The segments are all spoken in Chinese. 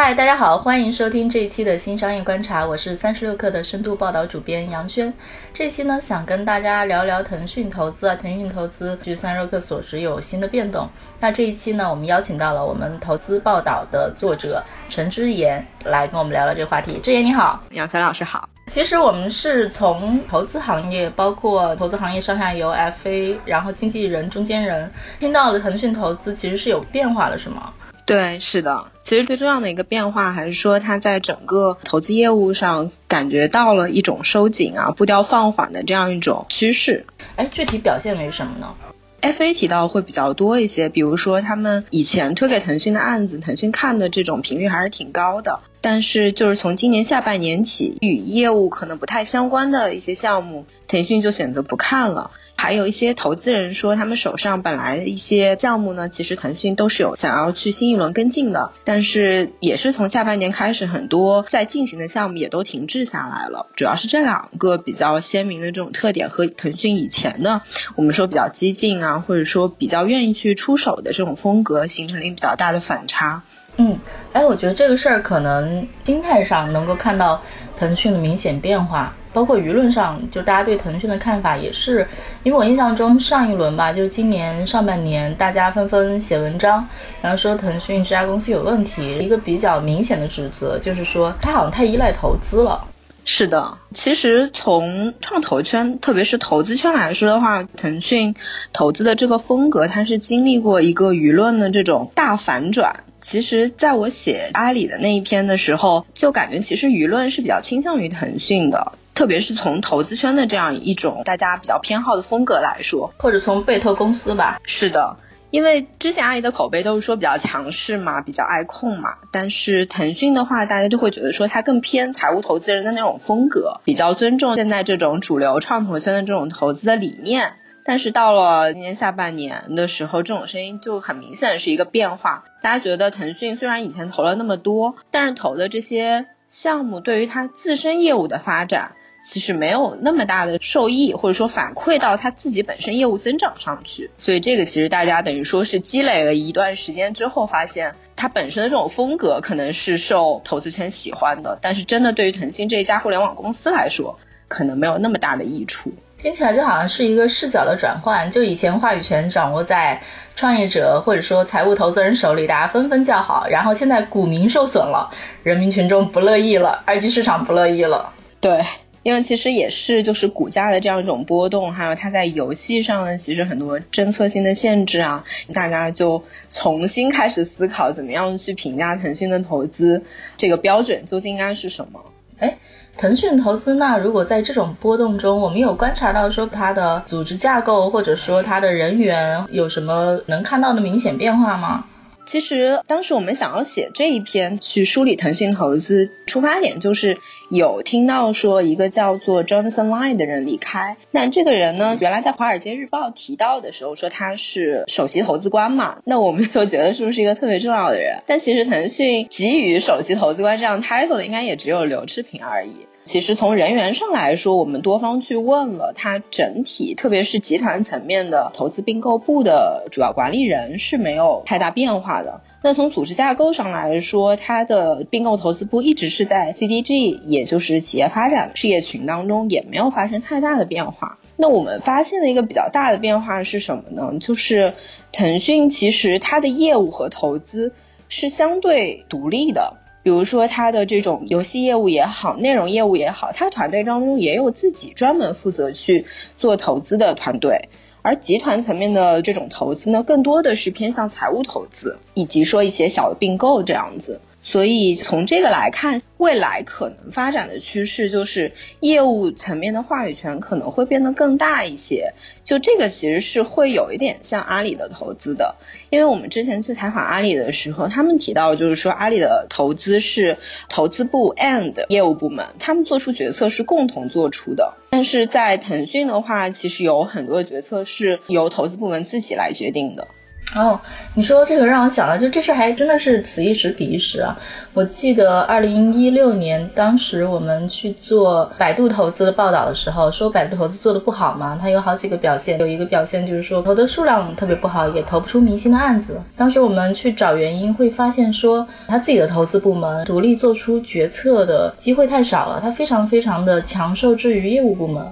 嗨，大家好，欢迎收听这一期的新商业观察，我是三十六氪的深度报道主编杨轩。这期呢，想跟大家聊聊腾讯投资啊，腾讯投资据三十六氪所知有新的变动。那这一期呢，我们邀请到了我们投资报道的作者陈之言来跟我们聊聊这个话题。之言你好，杨森老师好。其实我们是从投资行业，包括投资行业上下游 FA，然后经纪人、中间人，听到了腾讯投资其实是有变化了，是吗？对，是的。其实最重要的一个变化，还是说它在整个投资业务上感觉到了一种收紧啊、步调放缓的这样一种趋势。哎，具体表现为什么呢？FA 提到会比较多一些，比如说他们以前推给腾讯的案子，腾讯看的这种频率还是挺高的。但是就是从今年下半年起，与业务可能不太相关的一些项目，腾讯就选择不看了。还有一些投资人说，他们手上本来一些项目呢，其实腾讯都是有想要去新一轮跟进的，但是也是从下半年开始，很多在进行的项目也都停滞下来了。主要是这两个比较鲜明的这种特点和腾讯以前的我们说比较激进啊，或者说比较愿意去出手的这种风格，形成了一个比较大的反差。嗯，哎，我觉得这个事儿可能心态上能够看到腾讯的明显变化。包括舆论上，就大家对腾讯的看法也是，因为我印象中上一轮吧，就是今年上半年，大家纷纷写文章，然后说腾讯这家公司有问题。一个比较明显的指责就是说，它好像太依赖投资了。是的，其实从创投圈，特别是投资圈来说的话，腾讯投资的这个风格，它是经历过一个舆论的这种大反转。其实，在我写阿里的那一篇的时候，就感觉其实舆论是比较倾向于腾讯的。特别是从投资圈的这样一种大家比较偏好的风格来说，或者从贝特公司吧。是的，因为之前阿里的口碑都是说比较强势嘛，比较爱控嘛。但是腾讯的话，大家就会觉得说它更偏财务投资人的那种风格，比较尊重现在这种主流创投圈的这种投资的理念。但是到了今年下半年的时候，这种声音就很明显是一个变化。大家觉得腾讯虽然以前投了那么多，但是投的这些项目对于它自身业务的发展。其实没有那么大的受益，或者说反馈到他自己本身业务增长上去，所以这个其实大家等于说是积累了一段时间之后，发现它本身的这种风格可能是受投资圈喜欢的，但是真的对于腾讯这一家互联网公司来说，可能没有那么大的益处。听起来就好像是一个视角的转换，就以前话语权掌握在创业者或者说财务投资人手里，大家纷纷叫好，然后现在股民受损了，人民群众不乐意了，二级市场不乐意了，对。因为其实也是就是股价的这样一种波动，还有它在游戏上呢，其实很多政策性的限制啊，大家就重新开始思考怎么样去评价腾讯的投资，这个标准究竟应该是什么？哎，腾讯投资那如果在这种波动中，我们有观察到说它的组织架构或者说它的人员有什么能看到的明显变化吗？其实当时我们想要写这一篇去梳理腾讯投资，出发点就是有听到说一个叫做 Jonathan Line 的人离开。那这个人呢，原来在华尔街日报提到的时候说他是首席投资官嘛，那我们 就觉得是不是一个特别重要的人？但其实腾讯给予首席投资官这样 title 的应该也只有刘炽平而已。其实从人员上来说，我们多方去问了，它整体特别是集团层面的投资并购部的主要管理人是没有太大变化的。那从组织架构上来说，它的并购投资部一直是在 CDG，也就是企业发展事业群当中，也没有发生太大的变化。那我们发现的一个比较大的变化是什么呢？就是腾讯其实它的业务和投资是相对独立的。比如说，他的这种游戏业务也好，内容业务也好，他团队当中也有自己专门负责去做投资的团队。而集团层面的这种投资呢，更多的是偏向财务投资，以及说一些小的并购这样子。所以从这个来看，未来可能发展的趋势就是业务层面的话语权可能会变得更大一些。就这个其实是会有一点像阿里的投资的，因为我们之前去采访阿里的时候，他们提到就是说阿里的投资是投资部 and 业务部门，他们做出决策是共同做出的。但是在腾讯的话，其实有很多决策是由投资部门自己来决定的。哦，你说这个让我想到，就这事儿还真的是此一时彼一时啊！我记得二零一六年，当时我们去做百度投资的报道的时候，说百度投资做的不好嘛，它有好几个表现，有一个表现就是说投的数量特别不好，也投不出明星的案子。当时我们去找原因，会发现说他自己的投资部门独立做出决策的机会太少了，他非常非常的强受制于业务部门。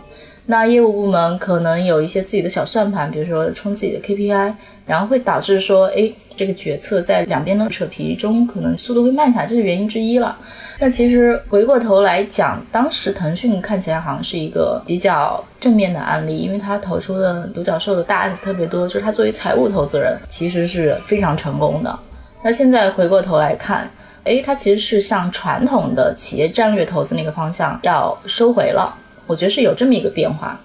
那业务部门可能有一些自己的小算盘，比如说冲自己的 KPI，然后会导致说，哎，这个决策在两边的扯皮中，可能速度会慢下来，这是原因之一了。那其实回过头来讲，当时腾讯看起来好像是一个比较正面的案例，因为他投出的独角兽的大案子特别多，就是他作为财务投资人，其实是非常成功的。那现在回过头来看，哎，他其实是向传统的企业战略投资那个方向要收回了。我觉得是有这么一个变化，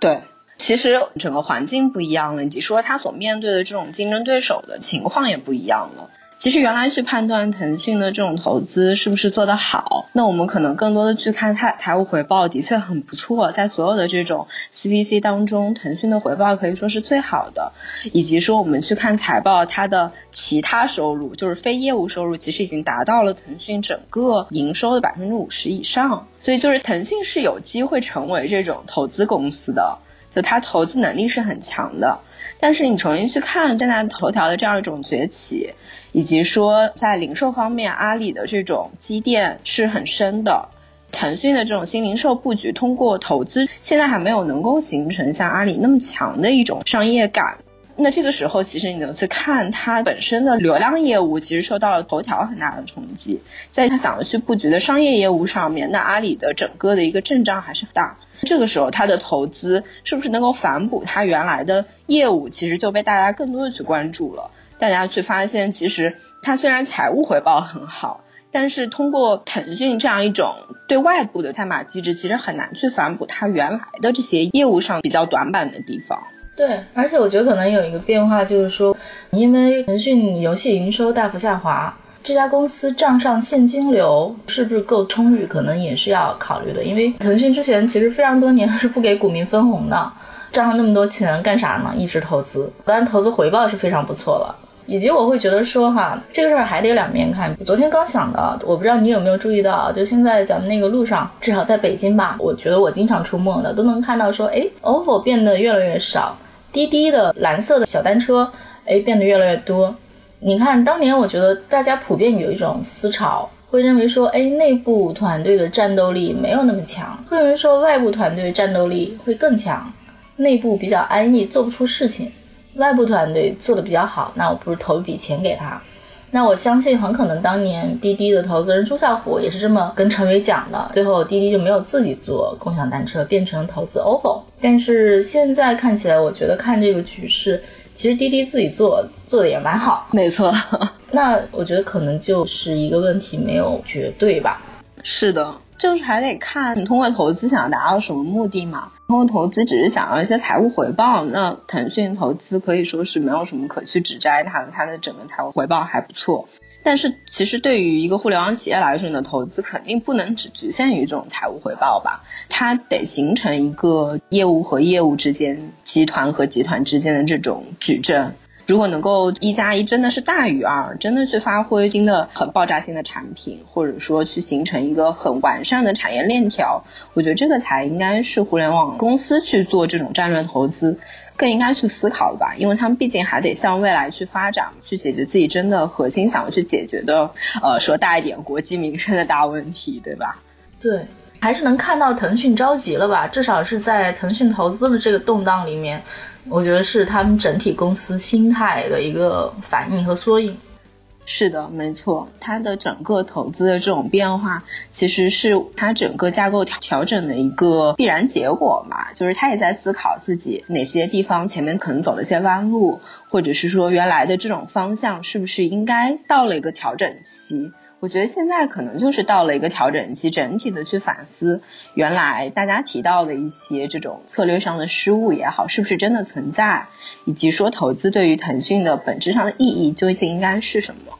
对，其实整个环境不一样了，以及说他所面对的这种竞争对手的情况也不一样了。其实原来去判断腾讯的这种投资是不是做得好，那我们可能更多的去看它财务回报的确很不错，在所有的这种 CVC 当中，腾讯的回报可以说是最好的，以及说我们去看财报，它的其他收入就是非业务收入，其实已经达到了腾讯整个营收的百分之五十以上，所以就是腾讯是有机会成为这种投资公司的，就它投资能力是很强的。但是你重新去看现在头条的这样一种崛起。以及说，在零售方面，阿里的这种积淀是很深的。腾讯的这种新零售布局，通过投资，现在还没有能够形成像阿里那么强的一种商业感。那这个时候，其实你能去看它本身的流量业务，其实受到了头条很大的冲击。在他想要去布局的商业业务上面，那阿里的整个的一个阵仗还是很大。这个时候，它的投资是不是能够反哺它原来的业务，其实就被大家更多的去关注了。大家去发现，其实它虽然财务回报很好，但是通过腾讯这样一种对外部的赛马机制，其实很难去反哺它原来的这些业务上比较短板的地方。对，而且我觉得可能有一个变化，就是说，因为腾讯游戏营收大幅下滑，这家公司账上现金流是不是够充裕，可能也是要考虑的。因为腾讯之前其实非常多年 是不给股民分红的，账上那么多钱干啥呢？一直投资，当然投资回报是非常不错了。以及我会觉得说哈，这个事儿还得两面看。昨天刚想的，我不知道你有没有注意到，就现在咱们那个路上，至少在北京吧，我觉得我经常出没的，都能看到说，哎，OFO 变得越来越少，滴滴的蓝色的小单车，哎，变得越来越多。你看，当年我觉得大家普遍有一种思潮，会认为说，哎，内部团队的战斗力没有那么强，会认为说外部团队战斗力会更强，内部比较安逸，做不出事情。外部团队做的比较好，那我不如投一笔钱给他。那我相信很可能当年滴滴的投资人朱啸虎也是这么跟陈伟讲的。最后滴滴就没有自己做共享单车，变成投资 OFO。但是现在看起来，我觉得看这个局势，其实滴滴自己做做的也蛮好。没错，那我觉得可能就是一个问题，没有绝对吧？是的。就是还得看你通过投资想要达到什么目的嘛。通过投资只是想要一些财务回报，那腾讯投资可以说是没有什么可去指摘它的，它的整个财务回报还不错。但是其实对于一个互联网企业来说，你的投资肯定不能只局限于这种财务回报吧，它得形成一个业务和业务之间、集团和集团之间的这种矩阵。如果能够一加一真的是大于二，真的去发挥新的很爆炸性的产品，或者说去形成一个很完善的产业链条，我觉得这个才应该是互联网公司去做这种战略投资更应该去思考的吧，因为他们毕竟还得向未来去发展，去解决自己真的核心想要去解决的，呃，说大一点国计民生的大问题，对吧？对，还是能看到腾讯着急了吧？至少是在腾讯投资的这个动荡里面。我觉得是他们整体公司心态的一个反应和缩影。是的，没错，它的整个投资的这种变化，其实是它整个架构调调整的一个必然结果嘛。就是他也在思考自己哪些地方前面可能走了一些弯路，或者是说原来的这种方向是不是应该到了一个调整期。我觉得现在可能就是到了一个调整期，整体的去反思，原来大家提到的一些这种策略上的失误也好，是不是真的存在，以及说投资对于腾讯的本质上的意义究竟应该是什么？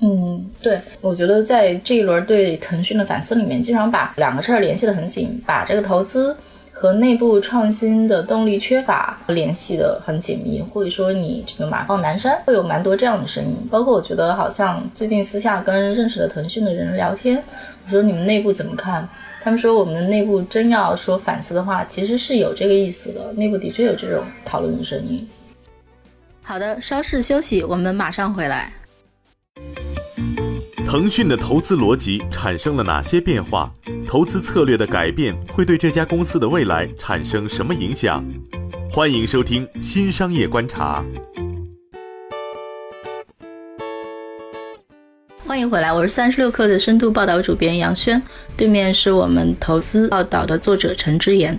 嗯，对，我觉得在这一轮对腾讯的反思里面，经常把两个事儿联系得很紧，把这个投资。和内部创新的动力缺乏联系的很紧密，或者说你这个马放南山会有蛮多这样的声音。包括我觉得好像最近私下跟认识的腾讯的人聊天，我说你们内部怎么看？他们说我们内部真要说反思的话，其实是有这个意思的，内部的确有这种讨论的声音。好的，稍事休息，我们马上回来。腾讯的投资逻辑产生了哪些变化？投资策略的改变会对这家公司的未来产生什么影响？欢迎收听《新商业观察》。欢迎回来，我是三十六氪的深度报道主编杨轩，对面是我们投资报道的作者陈之言。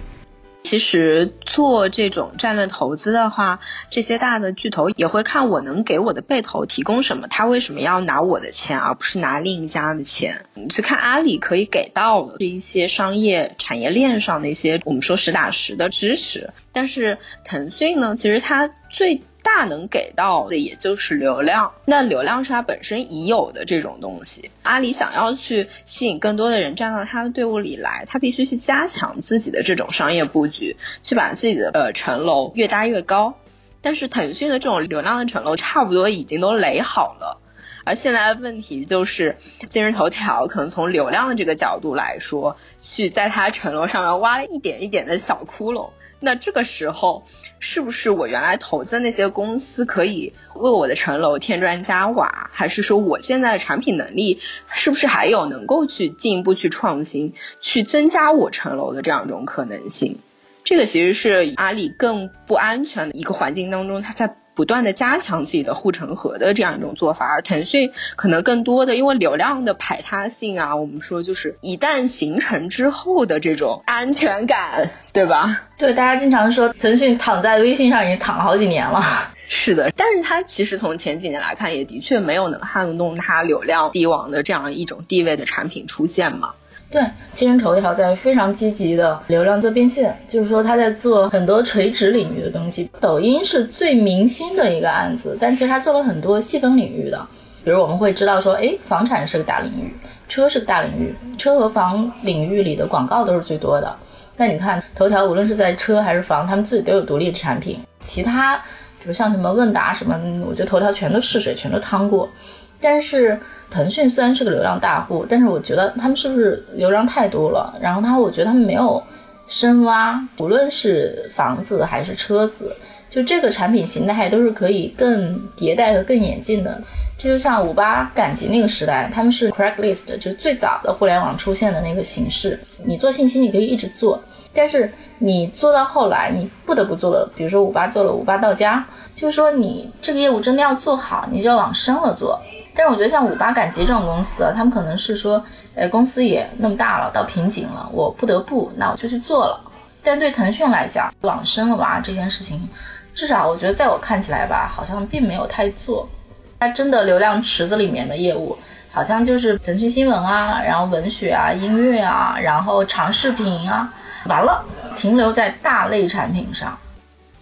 其实做这种战略投资的话，这些大的巨头也会看我能给我的被投提供什么，他为什么要拿我的钱，而不是拿另一家的钱？你去看阿里可以给到的是一些商业产业链上的一些我们说实打实的支持，但是腾讯呢，其实它最。大能给到的也就是流量，那流量是它本身已有的这种东西。阿里想要去吸引更多的人站到它的队伍里来，它必须去加强自己的这种商业布局，去把自己的呃城楼越搭越高。但是腾讯的这种流量的城楼差不多已经都垒好了，而现在的问题就是今日头条可能从流量的这个角度来说，去在它城楼上面挖了一点一点的小窟窿。那这个时候，是不是我原来投资那些公司可以为我的城楼添砖加瓦，还是说我现在的产品能力是不是还有能够去进一步去创新，去增加我城楼的这样一种可能性？这个其实是阿里更不安全的一个环境当中，它在。不断的加强自己的护城河的这样一种做法，而腾讯可能更多的因为流量的排他性啊，我们说就是一旦形成之后的这种安全感，对吧？对，大家经常说腾讯躺在微信上已经躺了好几年了。是的，但是它其实从前几年来看，也的确没有能撼动它流量帝王的这样一种地位的产品出现嘛。对，今日头条在非常积极的流量做变现，就是说他在做很多垂直领域的东西。抖音是最明星的一个案子，但其实他做了很多细分领域的，比如我们会知道说，哎，房产是个大领域，车是个大领域，车和房领域里的广告都是最多的。那你看头条，无论是在车还是房，他们自己都有独立的产品。其他，比如像什么问答什么，我觉得头条全都试水，全都趟过。但是腾讯虽然是个流量大户，但是我觉得他们是不是流量太多了？然后他，我觉得他们没有深挖，无论是房子还是车子，就这个产品形态都是可以更迭代和更演进的。这就像五八赶集那个时代，他们是 Craigslist，就是最早的互联网出现的那个形式。你做信息，你可以一直做，但是你做到后来，你不得不做的，比如说五八做了五八到家，就是说你这个业务真的要做好，你就要往深了做。但是我觉得像五八赶集这种公司啊，他们可能是说，呃，公司也那么大了，到瓶颈了，我不得不，那我就去做了。但对腾讯来讲，往深了挖这件事情，至少我觉得在我看起来吧，好像并没有太做。它真的流量池子里面的业务，好像就是腾讯新闻啊，然后文学啊、音乐啊，然后长视频啊，完了，停留在大类产品上。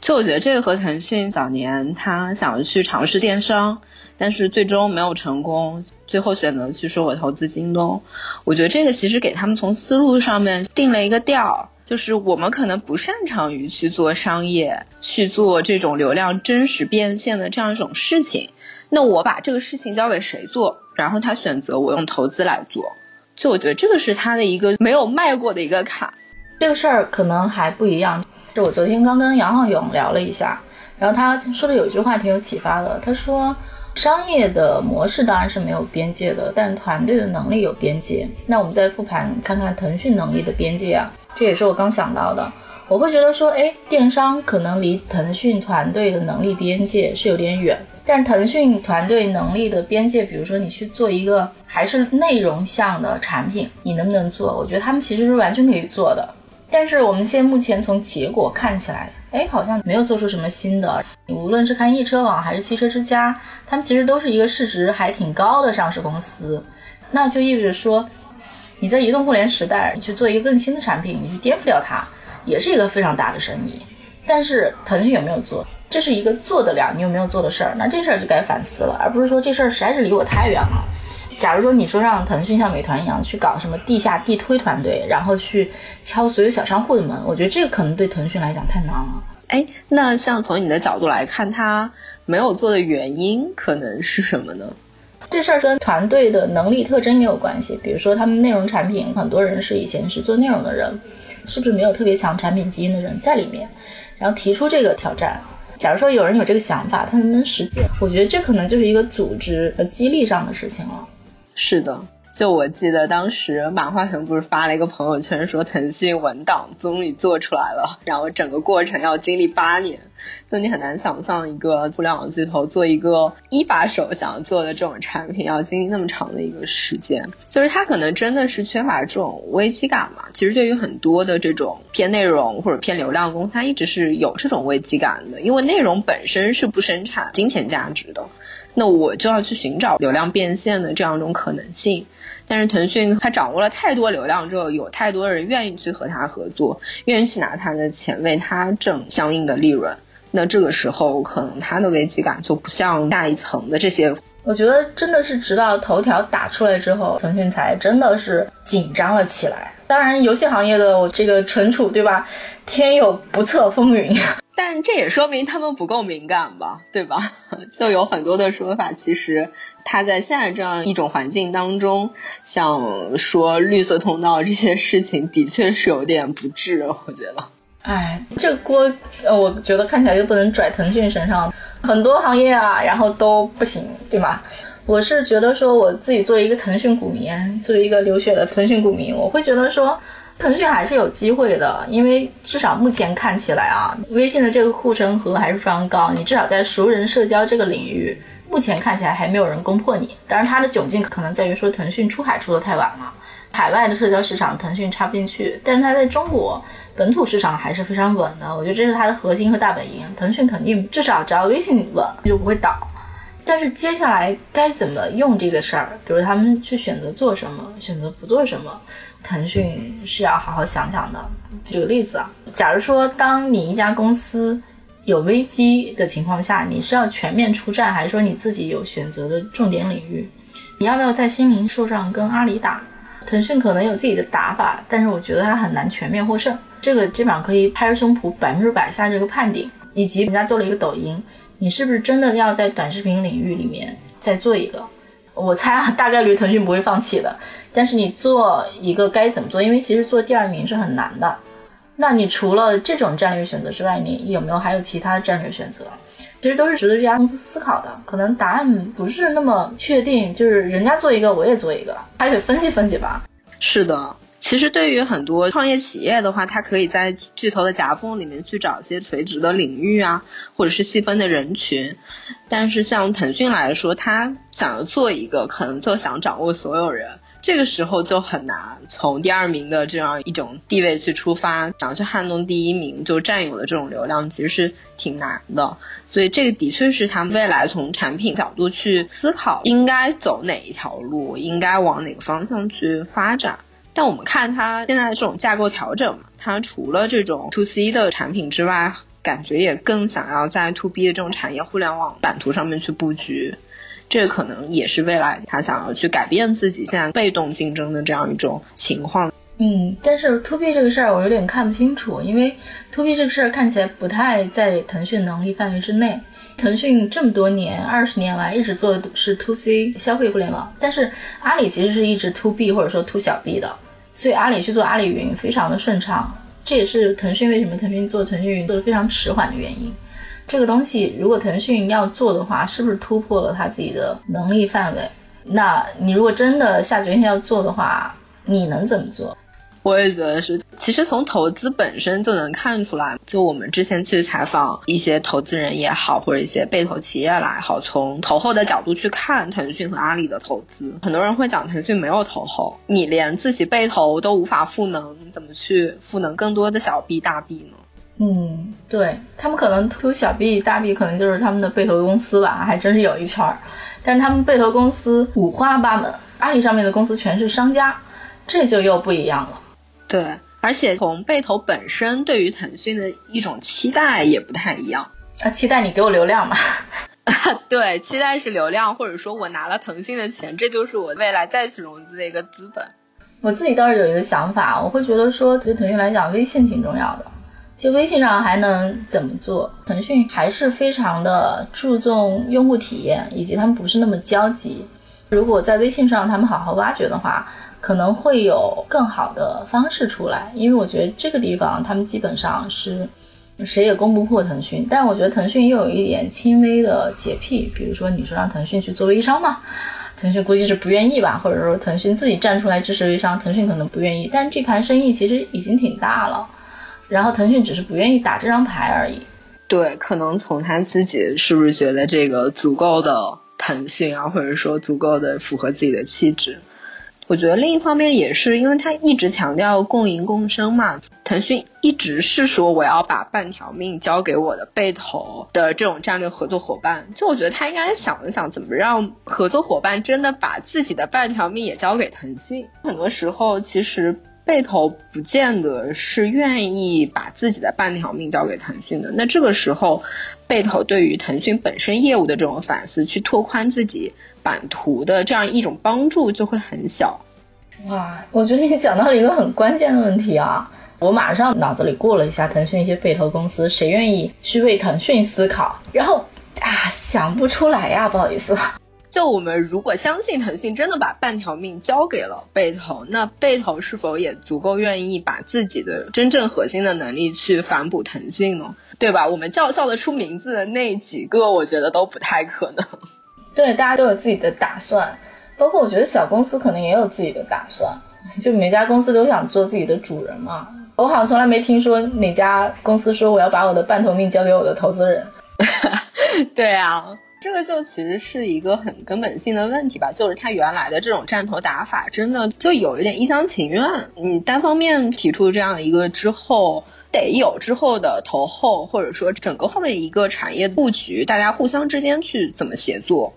就我觉得这个和腾讯早年他想去尝试电商。但是最终没有成功，最后选择去说我投资京东。我觉得这个其实给他们从思路上面定了一个调，就是我们可能不擅长于去做商业，去做这种流量真实变现的这样一种事情。那我把这个事情交给谁做？然后他选择我用投资来做。就我觉得这个是他的一个没有迈过的一个坎。这个事儿可能还不一样。就我昨天刚跟杨浩勇聊了一下，然后他说的有一句话挺有启发的，他说。商业的模式当然是没有边界的，但团队的能力有边界。那我们再复盘看看腾讯能力的边界啊，这也是我刚想到的。我会觉得说，哎，电商可能离腾讯团队的能力边界是有点远，但腾讯团队能力的边界，比如说你去做一个还是内容向的产品，你能不能做？我觉得他们其实是完全可以做的。但是我们现在目前从结果看起来。哎，好像没有做出什么新的。无论是看易车网还是汽车之家，他们其实都是一个市值还挺高的上市公司。那就意味着说，你在移动互联时代你去做一个更新的产品，你去颠覆掉它，也是一个非常大的生意。但是腾讯有没有做？这是一个做得了，你有没有做的事儿？那这事儿就该反思了，而不是说这事儿实在是离我太远了。假如说你说让腾讯像美团一样去搞什么地下地推团队，然后去敲所有小商户的门，我觉得这个可能对腾讯来讲太难了。哎，那像从你的角度来看，他没有做的原因可能是什么呢？这事儿跟团队的能力特征也有关系。比如说，他们内容产品很多人是以前是做内容的人，是不是没有特别强产品基因的人在里面？然后提出这个挑战。假如说有人有这个想法，他能不能实践？我觉得这可能就是一个组织和激励上的事情了。是的。就我记得当时马化腾不是发了一个朋友圈说腾讯文档终于做出来了，然后整个过程要经历八年，就你很难想象一个互联网巨头做一个一把手想要做的这种产品要经历那么长的一个时间，就是他可能真的是缺乏这种危机感嘛。其实对于很多的这种偏内容或者偏流量公司，它一直是有这种危机感的，因为内容本身是不生产金钱价值的，那我就要去寻找流量变现的这样一种可能性。但是腾讯它掌握了太多流量之后，有太多人愿意去和它合作，愿意去拿它的钱为它挣相应的利润。那这个时候，可能它的危机感就不像下一层的这些。我觉得真的是直到头条打出来之后，腾讯才真的是紧张了起来。当然，游戏行业的我这个存储，对吧？天有不测风云。但这也说明他们不够敏感吧，对吧？就有很多的说法，其实他在现在这样一种环境当中，像说绿色通道这些事情，的确是有点不智，我觉得。哎，这锅，呃，我觉得看起来就不能拽腾讯身上，很多行业啊，然后都不行，对吗？我是觉得说，我自己作为一个腾讯股民，作为一个流血的腾讯股民，我会觉得说。腾讯还是有机会的，因为至少目前看起来啊，微信的这个护城河还是非常高。你至少在熟人社交这个领域，目前看起来还没有人攻破你。当然，它的窘境可能在于说腾讯出海出的太晚了，海外的社交市场腾讯插不进去。但是它在中国本土市场还是非常稳的，我觉得这是它的核心和大本营。腾讯肯定至少只要微信稳就不会倒。但是接下来该怎么用这个事儿，比如他们去选择做什么，选择不做什么。腾讯是要好好想想的。举个例子啊，假如说当你一家公司有危机的情况下，你是要全面出战，还是说你自己有选择的重点领域？你要不要在新零售上跟阿里打？腾讯可能有自己的打法，但是我觉得它很难全面获胜。这个基本上可以拍着胸脯百分之百下这个判定。以及人家做了一个抖音，你是不是真的要在短视频领域里面再做一个？我猜大概率腾讯不会放弃的，但是你做一个该怎么做？因为其实做第二名是很难的。那你除了这种战略选择之外，你有没有还有其他战略选择？其实都是值得这家公司思考的。可能答案不是那么确定，就是人家做一个，我也做一个，还得分析分析吧。是的。其实对于很多创业企业的话，它可以在巨头的夹缝里面去找一些垂直的领域啊，或者是细分的人群。但是像腾讯来说，它想要做一个，可能就想掌握所有人，这个时候就很难从第二名的这样一种地位去出发，想要去撼动第一名就占有的这种流量，其实是挺难的。所以这个的确是他们未来从产品角度去思考，应该走哪一条路，应该往哪个方向去发展。但我们看它现在的这种架构调整嘛，它除了这种 to C 的产品之外，感觉也更想要在 to B 的这种产业互联网版图上面去布局，这可能也是未来它想要去改变自己现在被动竞争的这样一种情况。嗯，但是 to B 这个事儿我有点看不清楚，因为 to B 这个事儿看起来不太在腾讯能力范围之内。腾讯这么多年，二十年来一直做的是 to C 消费互联网，但是阿里其实是一直 to B 或者说 to 小 B 的。所以阿里去做阿里云非常的顺畅，这也是腾讯为什么腾讯做腾讯云做的非常迟缓的原因。这个东西如果腾讯要做的话，是不是突破了他自己的能力范围？那你如果真的下决心要做的话，你能怎么做？我也觉得是，其实从投资本身就能看出来。就我们之前去采访一些投资人也好，或者一些被投企业来好，从投后的角度去看腾讯和阿里的投资，很多人会讲腾讯没有投后，你连自己被投都无法赋能，怎么去赋能更多的小 B 大 B 呢？嗯，对他们可能投小 B 大 B，可能就是他们的被投公司吧，还真是有一圈儿。但是他们被投公司五花八门，阿里上面的公司全是商家，这就又不一样了。对，而且从被投本身对于腾讯的一种期待也不太一样。啊，期待你给我流量嘛？对，期待是流量，或者说我拿了腾讯的钱，这就是我未来再去融资的一个资本。我自己倒是有一个想法，我会觉得说，对腾讯来讲，微信挺重要的。就微信上还能怎么做？腾讯还是非常的注重用户体验，以及他们不是那么焦急。如果在微信上他们好好挖掘的话，可能会有更好的方式出来。因为我觉得这个地方他们基本上是谁也攻不破腾讯。但我觉得腾讯又有一点轻微的洁癖，比如说你说让腾讯去做微商嘛，腾讯估计是不愿意吧，或者说腾讯自己站出来支持微商，腾讯可能不愿意。但这盘生意其实已经挺大了。然后腾讯只是不愿意打这张牌而已。对，可能从他自己是不是觉得这个足够的腾讯啊，或者说足够的符合自己的气质？我觉得另一方面也是因为他一直强调共赢共生嘛。腾讯一直是说我要把半条命交给我的被投的这种战略合作伙伴。就我觉得他应该想一想，怎么让合作伙伴真的把自己的半条命也交给腾讯。很多时候其实。被投不见得是愿意把自己的半条命交给腾讯的，那这个时候，被投对于腾讯本身业务的这种反思，去拓宽自己版图的这样一种帮助就会很小。哇，我觉得你讲到了一个很关键的问题啊！我马上脑子里过了一下腾讯一些被投公司，谁愿意去为腾讯思考？然后啊，想不出来呀，不好意思。就我们如果相信腾讯真的把半条命交给了贝投，那贝投是否也足够愿意把自己的真正核心的能力去反哺腾讯呢？对吧？我们叫叫得出名字的那几个，我觉得都不太可能。对，大家都有自己的打算，包括我觉得小公司可能也有自己的打算，就每家公司都想做自己的主人嘛。我好像从来没听说哪家公司说我要把我的半头命交给我的投资人。对啊。这个就其实是一个很根本性的问题吧，就是他原来的这种战投打法，真的就有一点一厢情愿。你单方面提出这样一个之后，得有之后的投后，或者说整个后面一个产业布局，大家互相之间去怎么协作。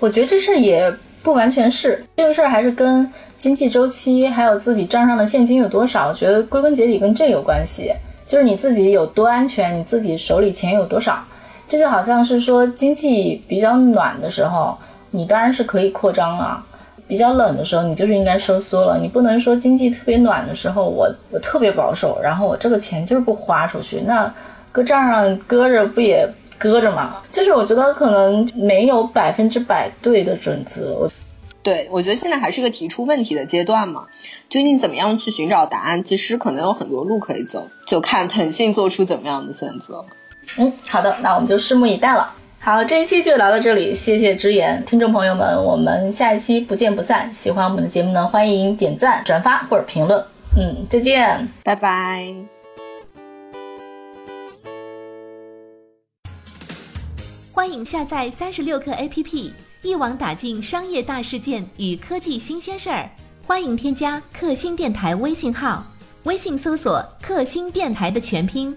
我觉得这事也不完全是这个事儿，还是跟经济周期，还有自己账上的现金有多少，我觉得归根结底跟这有关系。就是你自己有多安全，你自己手里钱有多少。这就好像是说，经济比较暖的时候，你当然是可以扩张了；比较冷的时候，你就是应该收缩了。你不能说经济特别暖的时候，我我特别保守，然后我这个钱就是不花出去，那搁账上搁着不也搁着吗？就是我觉得可能没有百分之百对的准则。我对我觉得现在还是个提出问题的阶段嘛，究竟怎么样去寻找答案？其实可能有很多路可以走，就看腾讯做出怎么样的选择。嗯，好的，那我们就拭目以待了。好，这一期就聊到这里，谢谢之言，听众朋友们，我们下一期不见不散。喜欢我们的节目呢，欢迎点赞、转发或者评论。嗯，再见，拜拜。欢迎下载三十六课 APP，一网打尽商业大事件与科技新鲜事儿。欢迎添加克星电台微信号，微信搜索“克星电台”的全拼。